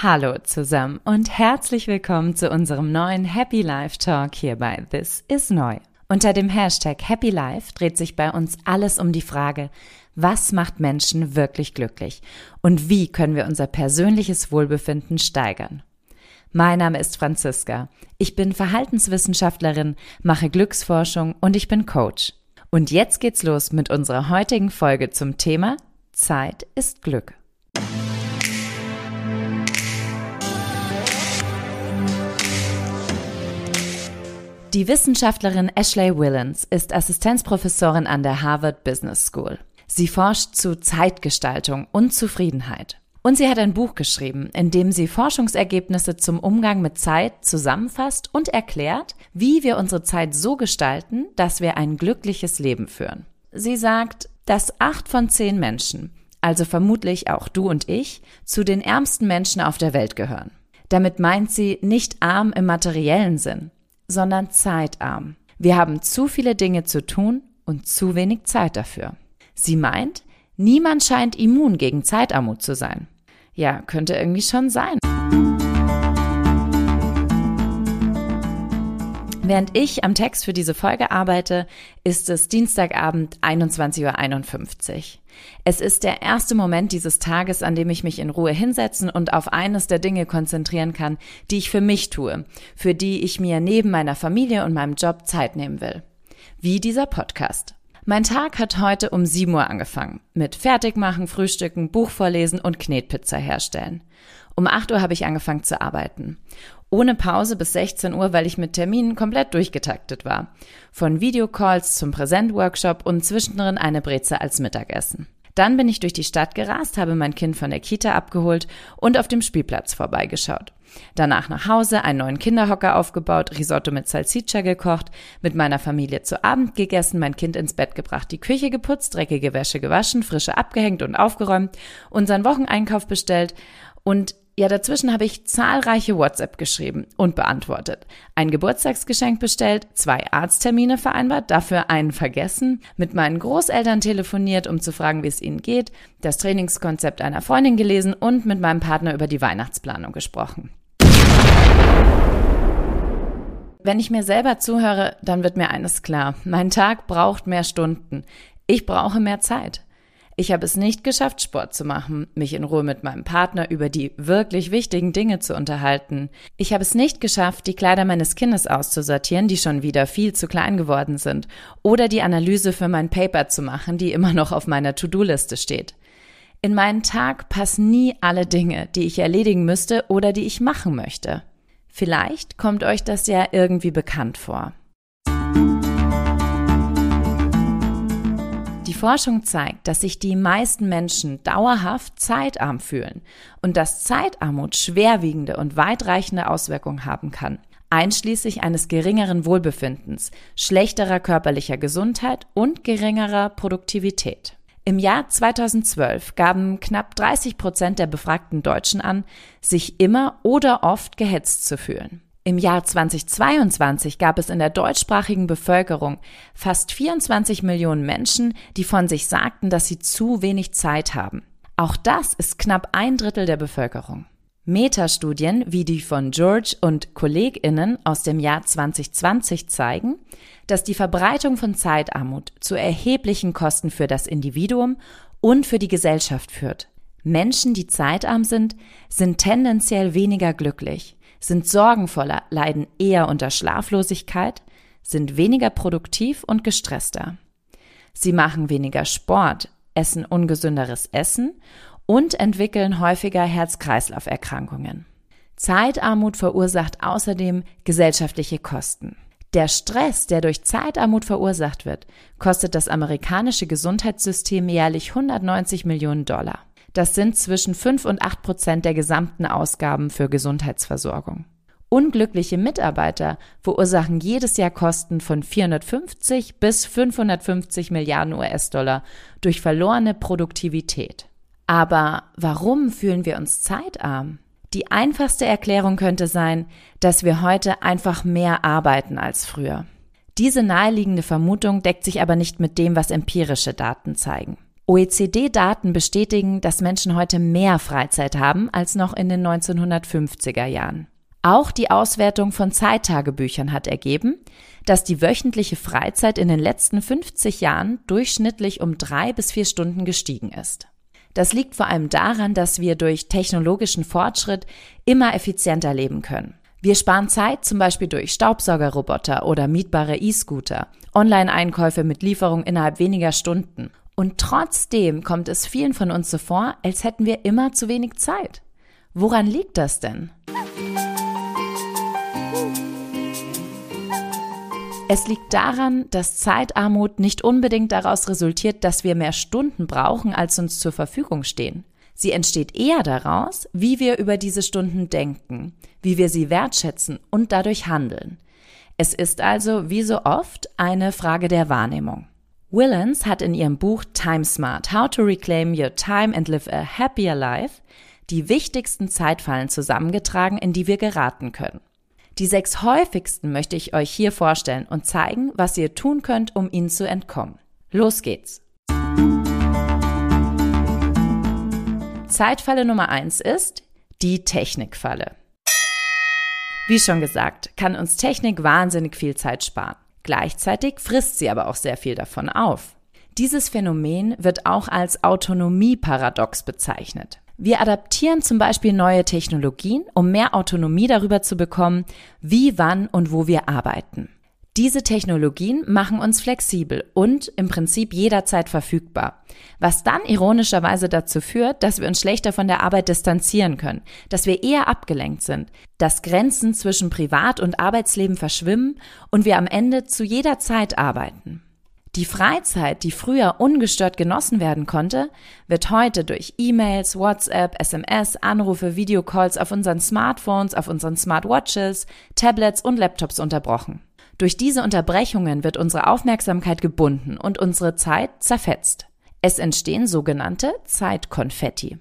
Hallo zusammen und herzlich willkommen zu unserem neuen Happy Life Talk hier bei This is Neu. Unter dem Hashtag Happy Life dreht sich bei uns alles um die Frage, was macht Menschen wirklich glücklich und wie können wir unser persönliches Wohlbefinden steigern. Mein Name ist Franziska. Ich bin Verhaltenswissenschaftlerin, mache Glücksforschung und ich bin Coach. Und jetzt geht's los mit unserer heutigen Folge zum Thema Zeit ist Glück. Die Wissenschaftlerin Ashley Willens ist Assistenzprofessorin an der Harvard Business School. Sie forscht zu Zeitgestaltung und Zufriedenheit. Und sie hat ein Buch geschrieben, in dem sie Forschungsergebnisse zum Umgang mit Zeit zusammenfasst und erklärt, wie wir unsere Zeit so gestalten, dass wir ein glückliches Leben führen. Sie sagt, dass acht von zehn Menschen, also vermutlich auch du und ich, zu den ärmsten Menschen auf der Welt gehören. Damit meint sie nicht arm im materiellen Sinn, sondern zeitarm. Wir haben zu viele Dinge zu tun und zu wenig Zeit dafür. Sie meint, niemand scheint immun gegen Zeitarmut zu sein. Ja, könnte irgendwie schon sein. Während ich am Text für diese Folge arbeite, ist es Dienstagabend 21.51 Uhr. Es ist der erste Moment dieses Tages, an dem ich mich in Ruhe hinsetzen und auf eines der Dinge konzentrieren kann, die ich für mich tue, für die ich mir neben meiner Familie und meinem Job Zeit nehmen will. Wie dieser Podcast. Mein Tag hat heute um 7 Uhr angefangen. Mit Fertigmachen, Frühstücken, Buch vorlesen und Knetpizza herstellen. Um 8 Uhr habe ich angefangen zu arbeiten ohne Pause bis 16 Uhr, weil ich mit Terminen komplett durchgetaktet war. Von Videocalls zum Präsentworkshop und zwischendrin eine Breze als Mittagessen. Dann bin ich durch die Stadt gerast, habe mein Kind von der Kita abgeholt und auf dem Spielplatz vorbeigeschaut. Danach nach Hause, einen neuen Kinderhocker aufgebaut, Risotto mit Salsiccia gekocht, mit meiner Familie zu Abend gegessen, mein Kind ins Bett gebracht, die Küche geputzt, dreckige Wäsche gewaschen, frische abgehängt und aufgeräumt, unseren Wocheneinkauf bestellt und ja, dazwischen habe ich zahlreiche WhatsApp geschrieben und beantwortet. Ein Geburtstagsgeschenk bestellt, zwei Arzttermine vereinbart, dafür einen vergessen, mit meinen Großeltern telefoniert, um zu fragen, wie es ihnen geht, das Trainingskonzept einer Freundin gelesen und mit meinem Partner über die Weihnachtsplanung gesprochen. Wenn ich mir selber zuhöre, dann wird mir eines klar. Mein Tag braucht mehr Stunden. Ich brauche mehr Zeit. Ich habe es nicht geschafft, Sport zu machen, mich in Ruhe mit meinem Partner über die wirklich wichtigen Dinge zu unterhalten. Ich habe es nicht geschafft, die Kleider meines Kindes auszusortieren, die schon wieder viel zu klein geworden sind, oder die Analyse für mein Paper zu machen, die immer noch auf meiner To-Do-Liste steht. In meinen Tag passen nie alle Dinge, die ich erledigen müsste oder die ich machen möchte. Vielleicht kommt euch das ja irgendwie bekannt vor. Die Forschung zeigt, dass sich die meisten Menschen dauerhaft zeitarm fühlen und dass Zeitarmut schwerwiegende und weitreichende Auswirkungen haben kann, einschließlich eines geringeren Wohlbefindens, schlechterer körperlicher Gesundheit und geringerer Produktivität. Im Jahr 2012 gaben knapp 30 Prozent der befragten Deutschen an, sich immer oder oft gehetzt zu fühlen. Im Jahr 2022 gab es in der deutschsprachigen Bevölkerung fast 24 Millionen Menschen, die von sich sagten, dass sie zu wenig Zeit haben. Auch das ist knapp ein Drittel der Bevölkerung. Metastudien wie die von George und Kolleginnen aus dem Jahr 2020 zeigen, dass die Verbreitung von Zeitarmut zu erheblichen Kosten für das Individuum und für die Gesellschaft führt. Menschen, die zeitarm sind, sind tendenziell weniger glücklich sind sorgenvoller, leiden eher unter Schlaflosigkeit, sind weniger produktiv und gestresster. Sie machen weniger Sport, essen ungesünderes Essen und entwickeln häufiger Herz-Kreislauf-Erkrankungen. Zeitarmut verursacht außerdem gesellschaftliche Kosten. Der Stress, der durch Zeitarmut verursacht wird, kostet das amerikanische Gesundheitssystem jährlich 190 Millionen Dollar. Das sind zwischen 5 und 8 Prozent der gesamten Ausgaben für Gesundheitsversorgung. Unglückliche Mitarbeiter verursachen jedes Jahr Kosten von 450 bis 550 Milliarden US-Dollar durch verlorene Produktivität. Aber warum fühlen wir uns zeitarm? Die einfachste Erklärung könnte sein, dass wir heute einfach mehr arbeiten als früher. Diese naheliegende Vermutung deckt sich aber nicht mit dem, was empirische Daten zeigen. OECD-Daten bestätigen, dass Menschen heute mehr Freizeit haben als noch in den 1950er Jahren. Auch die Auswertung von Zeittagebüchern hat ergeben, dass die wöchentliche Freizeit in den letzten 50 Jahren durchschnittlich um drei bis vier Stunden gestiegen ist. Das liegt vor allem daran, dass wir durch technologischen Fortschritt immer effizienter leben können. Wir sparen Zeit zum Beispiel durch Staubsaugerroboter oder mietbare E-Scooter, Online-Einkäufe mit Lieferung innerhalb weniger Stunden. Und trotzdem kommt es vielen von uns so vor, als hätten wir immer zu wenig Zeit. Woran liegt das denn? Es liegt daran, dass Zeitarmut nicht unbedingt daraus resultiert, dass wir mehr Stunden brauchen, als uns zur Verfügung stehen. Sie entsteht eher daraus, wie wir über diese Stunden denken, wie wir sie wertschätzen und dadurch handeln. Es ist also, wie so oft, eine Frage der Wahrnehmung. Willens hat in ihrem Buch Time Smart, How to Reclaim Your Time and Live a Happier Life die wichtigsten Zeitfallen zusammengetragen, in die wir geraten können. Die sechs häufigsten möchte ich euch hier vorstellen und zeigen, was ihr tun könnt, um ihnen zu entkommen. Los geht's! Zeitfalle Nummer eins ist die Technikfalle. Wie schon gesagt, kann uns Technik wahnsinnig viel Zeit sparen. Gleichzeitig frisst sie aber auch sehr viel davon auf. Dieses Phänomen wird auch als Autonomieparadox bezeichnet. Wir adaptieren zum Beispiel neue Technologien, um mehr Autonomie darüber zu bekommen, wie, wann und wo wir arbeiten. Diese Technologien machen uns flexibel und im Prinzip jederzeit verfügbar, was dann ironischerweise dazu führt, dass wir uns schlechter von der Arbeit distanzieren können, dass wir eher abgelenkt sind, dass Grenzen zwischen Privat- und Arbeitsleben verschwimmen und wir am Ende zu jeder Zeit arbeiten. Die Freizeit, die früher ungestört genossen werden konnte, wird heute durch E-Mails, WhatsApp, SMS, Anrufe, Videocalls auf unseren Smartphones, auf unseren Smartwatches, Tablets und Laptops unterbrochen. Durch diese Unterbrechungen wird unsere Aufmerksamkeit gebunden und unsere Zeit zerfetzt. Es entstehen sogenannte Zeitkonfetti.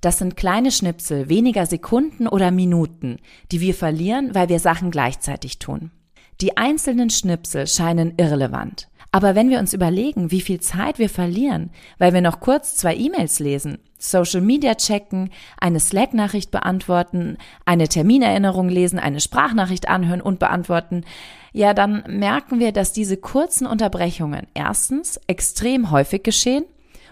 Das sind kleine Schnipsel weniger Sekunden oder Minuten, die wir verlieren, weil wir Sachen gleichzeitig tun. Die einzelnen Schnipsel scheinen irrelevant. Aber wenn wir uns überlegen, wie viel Zeit wir verlieren, weil wir noch kurz zwei E-Mails lesen, Social Media checken, eine Slack-Nachricht beantworten, eine Terminerinnerung lesen, eine Sprachnachricht anhören und beantworten, ja, dann merken wir, dass diese kurzen Unterbrechungen erstens extrem häufig geschehen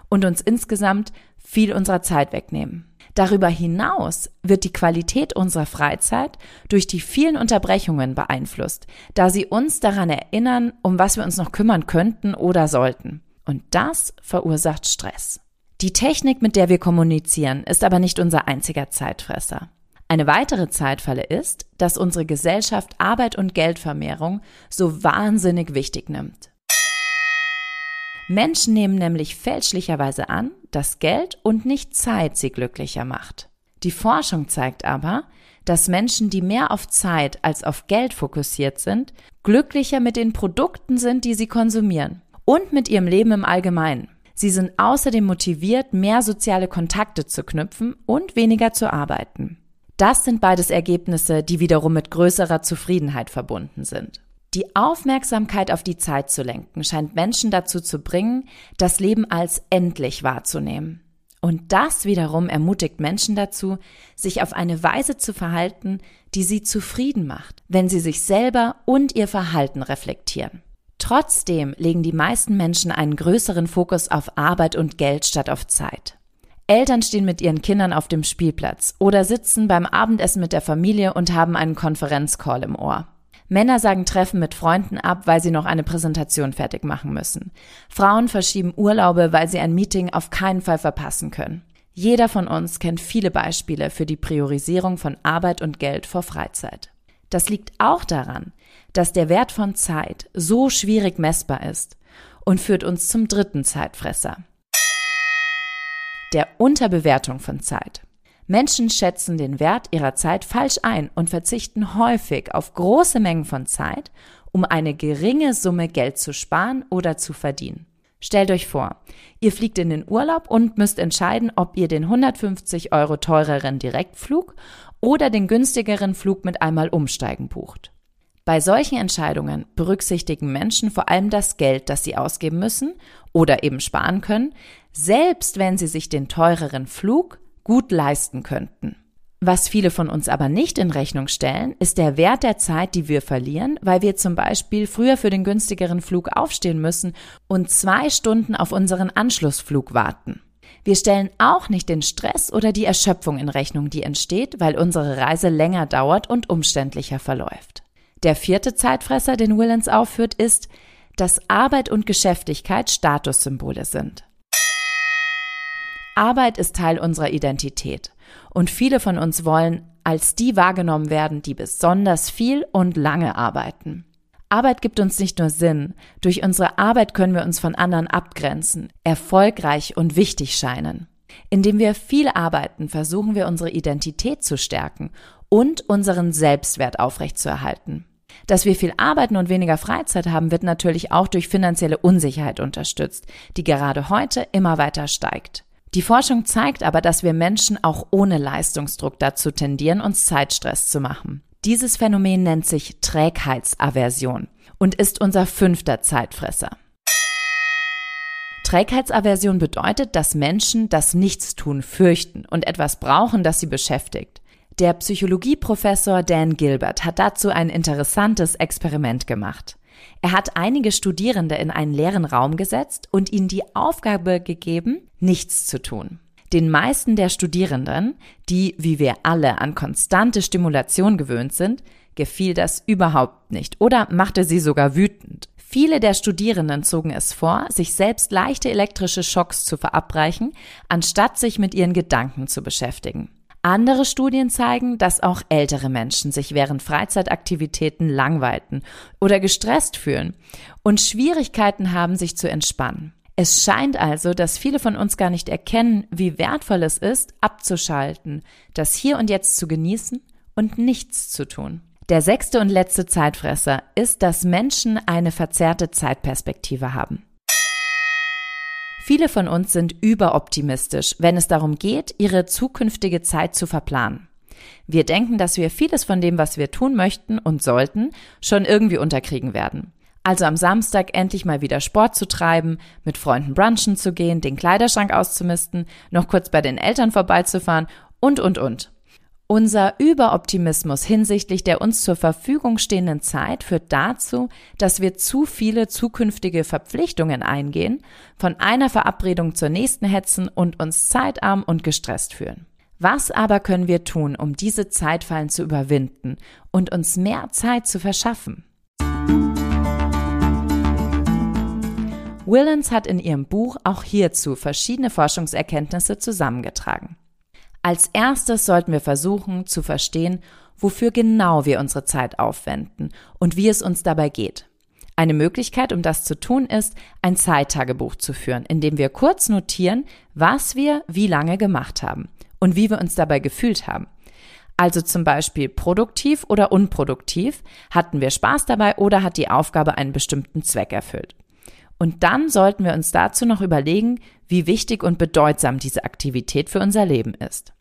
und uns insgesamt viel unserer Zeit wegnehmen. Darüber hinaus wird die Qualität unserer Freizeit durch die vielen Unterbrechungen beeinflusst, da sie uns daran erinnern, um was wir uns noch kümmern könnten oder sollten. Und das verursacht Stress. Die Technik, mit der wir kommunizieren, ist aber nicht unser einziger Zeitfresser. Eine weitere Zeitfalle ist, dass unsere Gesellschaft Arbeit und Geldvermehrung so wahnsinnig wichtig nimmt. Menschen nehmen nämlich fälschlicherweise an, dass Geld und nicht Zeit sie glücklicher macht. Die Forschung zeigt aber, dass Menschen, die mehr auf Zeit als auf Geld fokussiert sind, glücklicher mit den Produkten sind, die sie konsumieren und mit ihrem Leben im Allgemeinen. Sie sind außerdem motiviert, mehr soziale Kontakte zu knüpfen und weniger zu arbeiten. Das sind beides Ergebnisse, die wiederum mit größerer Zufriedenheit verbunden sind. Die Aufmerksamkeit auf die Zeit zu lenken, scheint Menschen dazu zu bringen, das Leben als endlich wahrzunehmen. Und das wiederum ermutigt Menschen dazu, sich auf eine Weise zu verhalten, die sie zufrieden macht, wenn sie sich selber und ihr Verhalten reflektieren. Trotzdem legen die meisten Menschen einen größeren Fokus auf Arbeit und Geld statt auf Zeit. Eltern stehen mit ihren Kindern auf dem Spielplatz oder sitzen beim Abendessen mit der Familie und haben einen Konferenzcall im Ohr. Männer sagen Treffen mit Freunden ab, weil sie noch eine Präsentation fertig machen müssen. Frauen verschieben Urlaube, weil sie ein Meeting auf keinen Fall verpassen können. Jeder von uns kennt viele Beispiele für die Priorisierung von Arbeit und Geld vor Freizeit. Das liegt auch daran, dass der Wert von Zeit so schwierig messbar ist und führt uns zum dritten Zeitfresser. Der Unterbewertung von Zeit. Menschen schätzen den Wert ihrer Zeit falsch ein und verzichten häufig auf große Mengen von Zeit, um eine geringe Summe Geld zu sparen oder zu verdienen. Stellt euch vor, ihr fliegt in den Urlaub und müsst entscheiden, ob ihr den 150 Euro teureren Direktflug oder den günstigeren Flug mit einmal umsteigen bucht. Bei solchen Entscheidungen berücksichtigen Menschen vor allem das Geld, das sie ausgeben müssen oder eben sparen können, selbst wenn sie sich den teureren Flug gut leisten könnten. Was viele von uns aber nicht in Rechnung stellen, ist der Wert der Zeit, die wir verlieren, weil wir zum Beispiel früher für den günstigeren Flug aufstehen müssen und zwei Stunden auf unseren Anschlussflug warten. Wir stellen auch nicht den Stress oder die Erschöpfung in Rechnung, die entsteht, weil unsere Reise länger dauert und umständlicher verläuft. Der vierte Zeitfresser, den Willens aufführt, ist, dass Arbeit und Geschäftigkeit Statussymbole sind. Arbeit ist Teil unserer Identität und viele von uns wollen als die wahrgenommen werden, die besonders viel und lange arbeiten. Arbeit gibt uns nicht nur Sinn, durch unsere Arbeit können wir uns von anderen abgrenzen, erfolgreich und wichtig scheinen. Indem wir viel arbeiten, versuchen wir unsere Identität zu stärken und unseren Selbstwert aufrechtzuerhalten. Dass wir viel arbeiten und weniger Freizeit haben, wird natürlich auch durch finanzielle Unsicherheit unterstützt, die gerade heute immer weiter steigt. Die Forschung zeigt aber, dass wir Menschen auch ohne Leistungsdruck dazu tendieren, uns Zeitstress zu machen. Dieses Phänomen nennt sich Trägheitsaversion und ist unser fünfter Zeitfresser. Trägheitsaversion bedeutet, dass Menschen das Nichtstun fürchten und etwas brauchen, das sie beschäftigt. Der Psychologieprofessor Dan Gilbert hat dazu ein interessantes Experiment gemacht. Er hat einige Studierende in einen leeren Raum gesetzt und ihnen die Aufgabe gegeben, nichts zu tun. Den meisten der Studierenden, die, wie wir alle, an konstante Stimulation gewöhnt sind, gefiel das überhaupt nicht oder machte sie sogar wütend. Viele der Studierenden zogen es vor, sich selbst leichte elektrische Schocks zu verabreichen, anstatt sich mit ihren Gedanken zu beschäftigen. Andere Studien zeigen, dass auch ältere Menschen sich während Freizeitaktivitäten langweilten oder gestresst fühlen und Schwierigkeiten haben, sich zu entspannen. Es scheint also, dass viele von uns gar nicht erkennen, wie wertvoll es ist, abzuschalten, das Hier und Jetzt zu genießen und nichts zu tun. Der sechste und letzte Zeitfresser ist, dass Menschen eine verzerrte Zeitperspektive haben. Viele von uns sind überoptimistisch, wenn es darum geht, ihre zukünftige Zeit zu verplanen. Wir denken, dass wir vieles von dem, was wir tun möchten und sollten, schon irgendwie unterkriegen werden. Also am Samstag endlich mal wieder Sport zu treiben, mit Freunden brunchen zu gehen, den Kleiderschrank auszumisten, noch kurz bei den Eltern vorbeizufahren und, und, und. Unser Überoptimismus hinsichtlich der uns zur Verfügung stehenden Zeit führt dazu, dass wir zu viele zukünftige Verpflichtungen eingehen, von einer Verabredung zur nächsten hetzen und uns zeitarm und gestresst fühlen. Was aber können wir tun, um diese Zeitfallen zu überwinden und uns mehr Zeit zu verschaffen? Willens hat in ihrem Buch auch hierzu verschiedene Forschungserkenntnisse zusammengetragen. Als erstes sollten wir versuchen zu verstehen, wofür genau wir unsere Zeit aufwenden und wie es uns dabei geht. Eine Möglichkeit, um das zu tun, ist, ein Zeittagebuch zu führen, in dem wir kurz notieren, was wir wie lange gemacht haben und wie wir uns dabei gefühlt haben. Also zum Beispiel produktiv oder unproduktiv, hatten wir Spaß dabei oder hat die Aufgabe einen bestimmten Zweck erfüllt. Und dann sollten wir uns dazu noch überlegen, wie wichtig und bedeutsam diese Aktivität für unser Leben ist.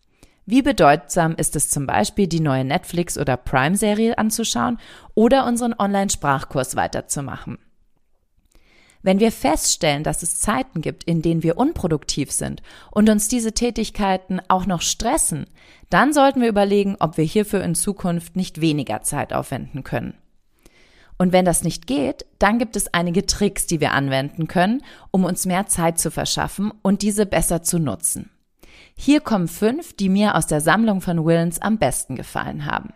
Wie bedeutsam ist es zum Beispiel, die neue Netflix- oder Prime-Serie anzuschauen oder unseren Online-Sprachkurs weiterzumachen? Wenn wir feststellen, dass es Zeiten gibt, in denen wir unproduktiv sind und uns diese Tätigkeiten auch noch stressen, dann sollten wir überlegen, ob wir hierfür in Zukunft nicht weniger Zeit aufwenden können. Und wenn das nicht geht, dann gibt es einige Tricks, die wir anwenden können, um uns mehr Zeit zu verschaffen und diese besser zu nutzen. Hier kommen fünf, die mir aus der Sammlung von Willens am besten gefallen haben.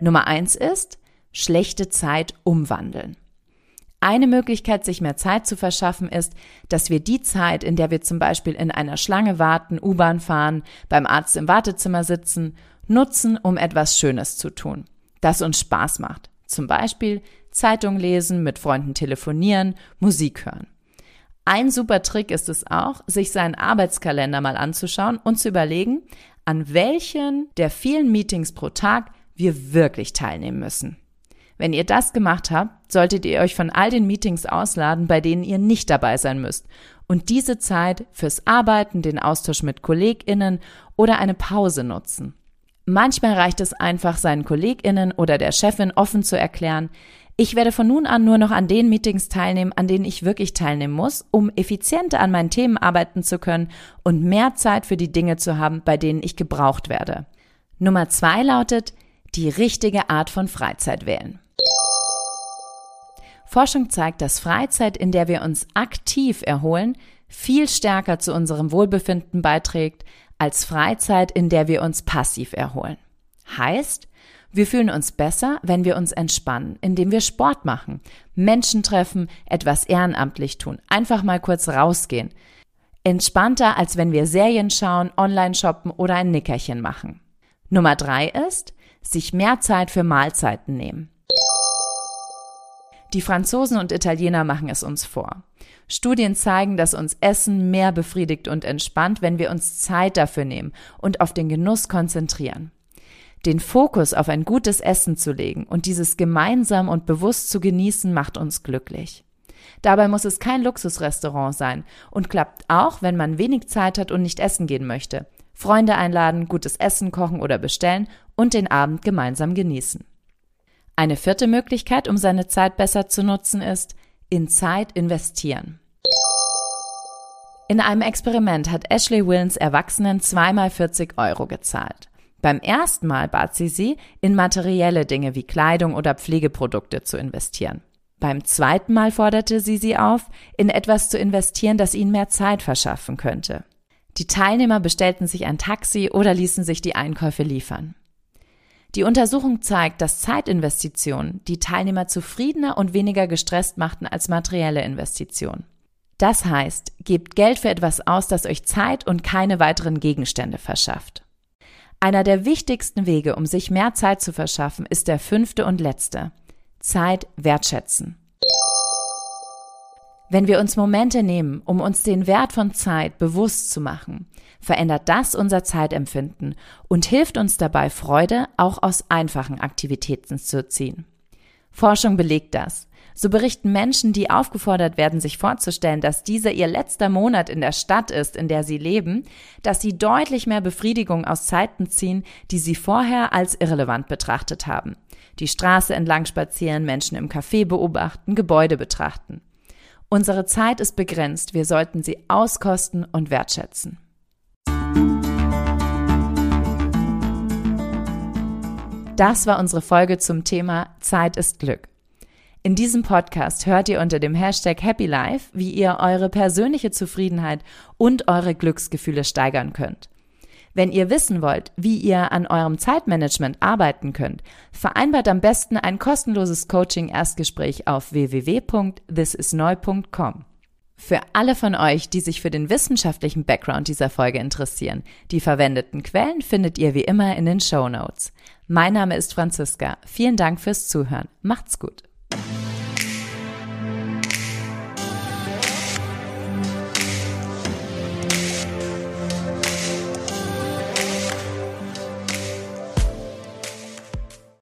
Nummer eins ist, schlechte Zeit umwandeln. Eine Möglichkeit, sich mehr Zeit zu verschaffen, ist, dass wir die Zeit, in der wir zum Beispiel in einer Schlange warten, U-Bahn fahren, beim Arzt im Wartezimmer sitzen nutzen, um etwas Schönes zu tun, das uns Spaß macht. Zum Beispiel Zeitung lesen, mit Freunden telefonieren, Musik hören. Ein super Trick ist es auch, sich seinen Arbeitskalender mal anzuschauen und zu überlegen, an welchen der vielen Meetings pro Tag wir wirklich teilnehmen müssen. Wenn ihr das gemacht habt, solltet ihr euch von all den Meetings ausladen, bei denen ihr nicht dabei sein müsst und diese Zeit fürs Arbeiten, den Austausch mit KollegInnen oder eine Pause nutzen. Manchmal reicht es einfach, seinen KollegInnen oder der Chefin offen zu erklären, Ich werde von nun an nur noch an den Meetings teilnehmen, an denen ich wirklich teilnehmen muss, um effizienter an meinen Themen arbeiten zu können und mehr Zeit für die Dinge zu haben, bei denen ich gebraucht werde. Nummer zwei lautet, die richtige Art von Freizeit wählen. Forschung zeigt, dass Freizeit, in der wir uns aktiv erholen, viel stärker zu unserem Wohlbefinden beiträgt als Freizeit, in der wir uns passiv erholen. Heißt, wir fühlen uns besser, wenn wir uns entspannen, indem wir Sport machen, Menschen treffen, etwas ehrenamtlich tun, einfach mal kurz rausgehen. Entspannter, als wenn wir Serien schauen, online shoppen oder ein Nickerchen machen. Nummer drei ist, sich mehr Zeit für Mahlzeiten nehmen. Die Franzosen und Italiener machen es uns vor. Studien zeigen, dass uns Essen mehr befriedigt und entspannt, wenn wir uns Zeit dafür nehmen und auf den Genuss konzentrieren. Den Fokus auf ein gutes Essen zu legen und dieses gemeinsam und bewusst zu genießen, macht uns glücklich. Dabei muss es kein Luxusrestaurant sein und klappt auch, wenn man wenig Zeit hat und nicht essen gehen möchte. Freunde einladen, gutes Essen kochen oder bestellen und den Abend gemeinsam genießen. Eine vierte Möglichkeit, um seine Zeit besser zu nutzen, ist in Zeit investieren. In einem Experiment hat Ashley Willens Erwachsenen zweimal 40 Euro gezahlt. Beim ersten Mal bat sie sie, in materielle Dinge wie Kleidung oder Pflegeprodukte zu investieren. Beim zweiten Mal forderte sie sie auf, in etwas zu investieren, das ihnen mehr Zeit verschaffen könnte. Die Teilnehmer bestellten sich ein Taxi oder ließen sich die Einkäufe liefern. Die Untersuchung zeigt, dass Zeitinvestitionen die Teilnehmer zufriedener und weniger gestresst machten als materielle Investitionen. Das heißt, gebt Geld für etwas aus, das euch Zeit und keine weiteren Gegenstände verschafft. Einer der wichtigsten Wege, um sich mehr Zeit zu verschaffen, ist der fünfte und letzte. Zeit wertschätzen. Wenn wir uns Momente nehmen, um uns den Wert von Zeit bewusst zu machen, verändert das unser Zeitempfinden und hilft uns dabei, Freude auch aus einfachen Aktivitäten zu ziehen. Forschung belegt das. So berichten Menschen, die aufgefordert werden, sich vorzustellen, dass dieser ihr letzter Monat in der Stadt ist, in der sie leben, dass sie deutlich mehr Befriedigung aus Zeiten ziehen, die sie vorher als irrelevant betrachtet haben. Die Straße entlang spazieren, Menschen im Café beobachten, Gebäude betrachten. Unsere Zeit ist begrenzt, wir sollten sie auskosten und wertschätzen. Das war unsere Folge zum Thema Zeit ist Glück. In diesem Podcast hört ihr unter dem Hashtag Happy Life, wie ihr eure persönliche Zufriedenheit und eure Glücksgefühle steigern könnt. Wenn ihr wissen wollt, wie ihr an eurem Zeitmanagement arbeiten könnt, vereinbart am besten ein kostenloses Coaching-Erstgespräch auf www.thisisneu.com. Für alle von euch, die sich für den wissenschaftlichen Background dieser Folge interessieren, die verwendeten Quellen findet ihr wie immer in den Show Notes. Mein Name ist Franziska. Vielen Dank fürs Zuhören. Macht's gut. thank you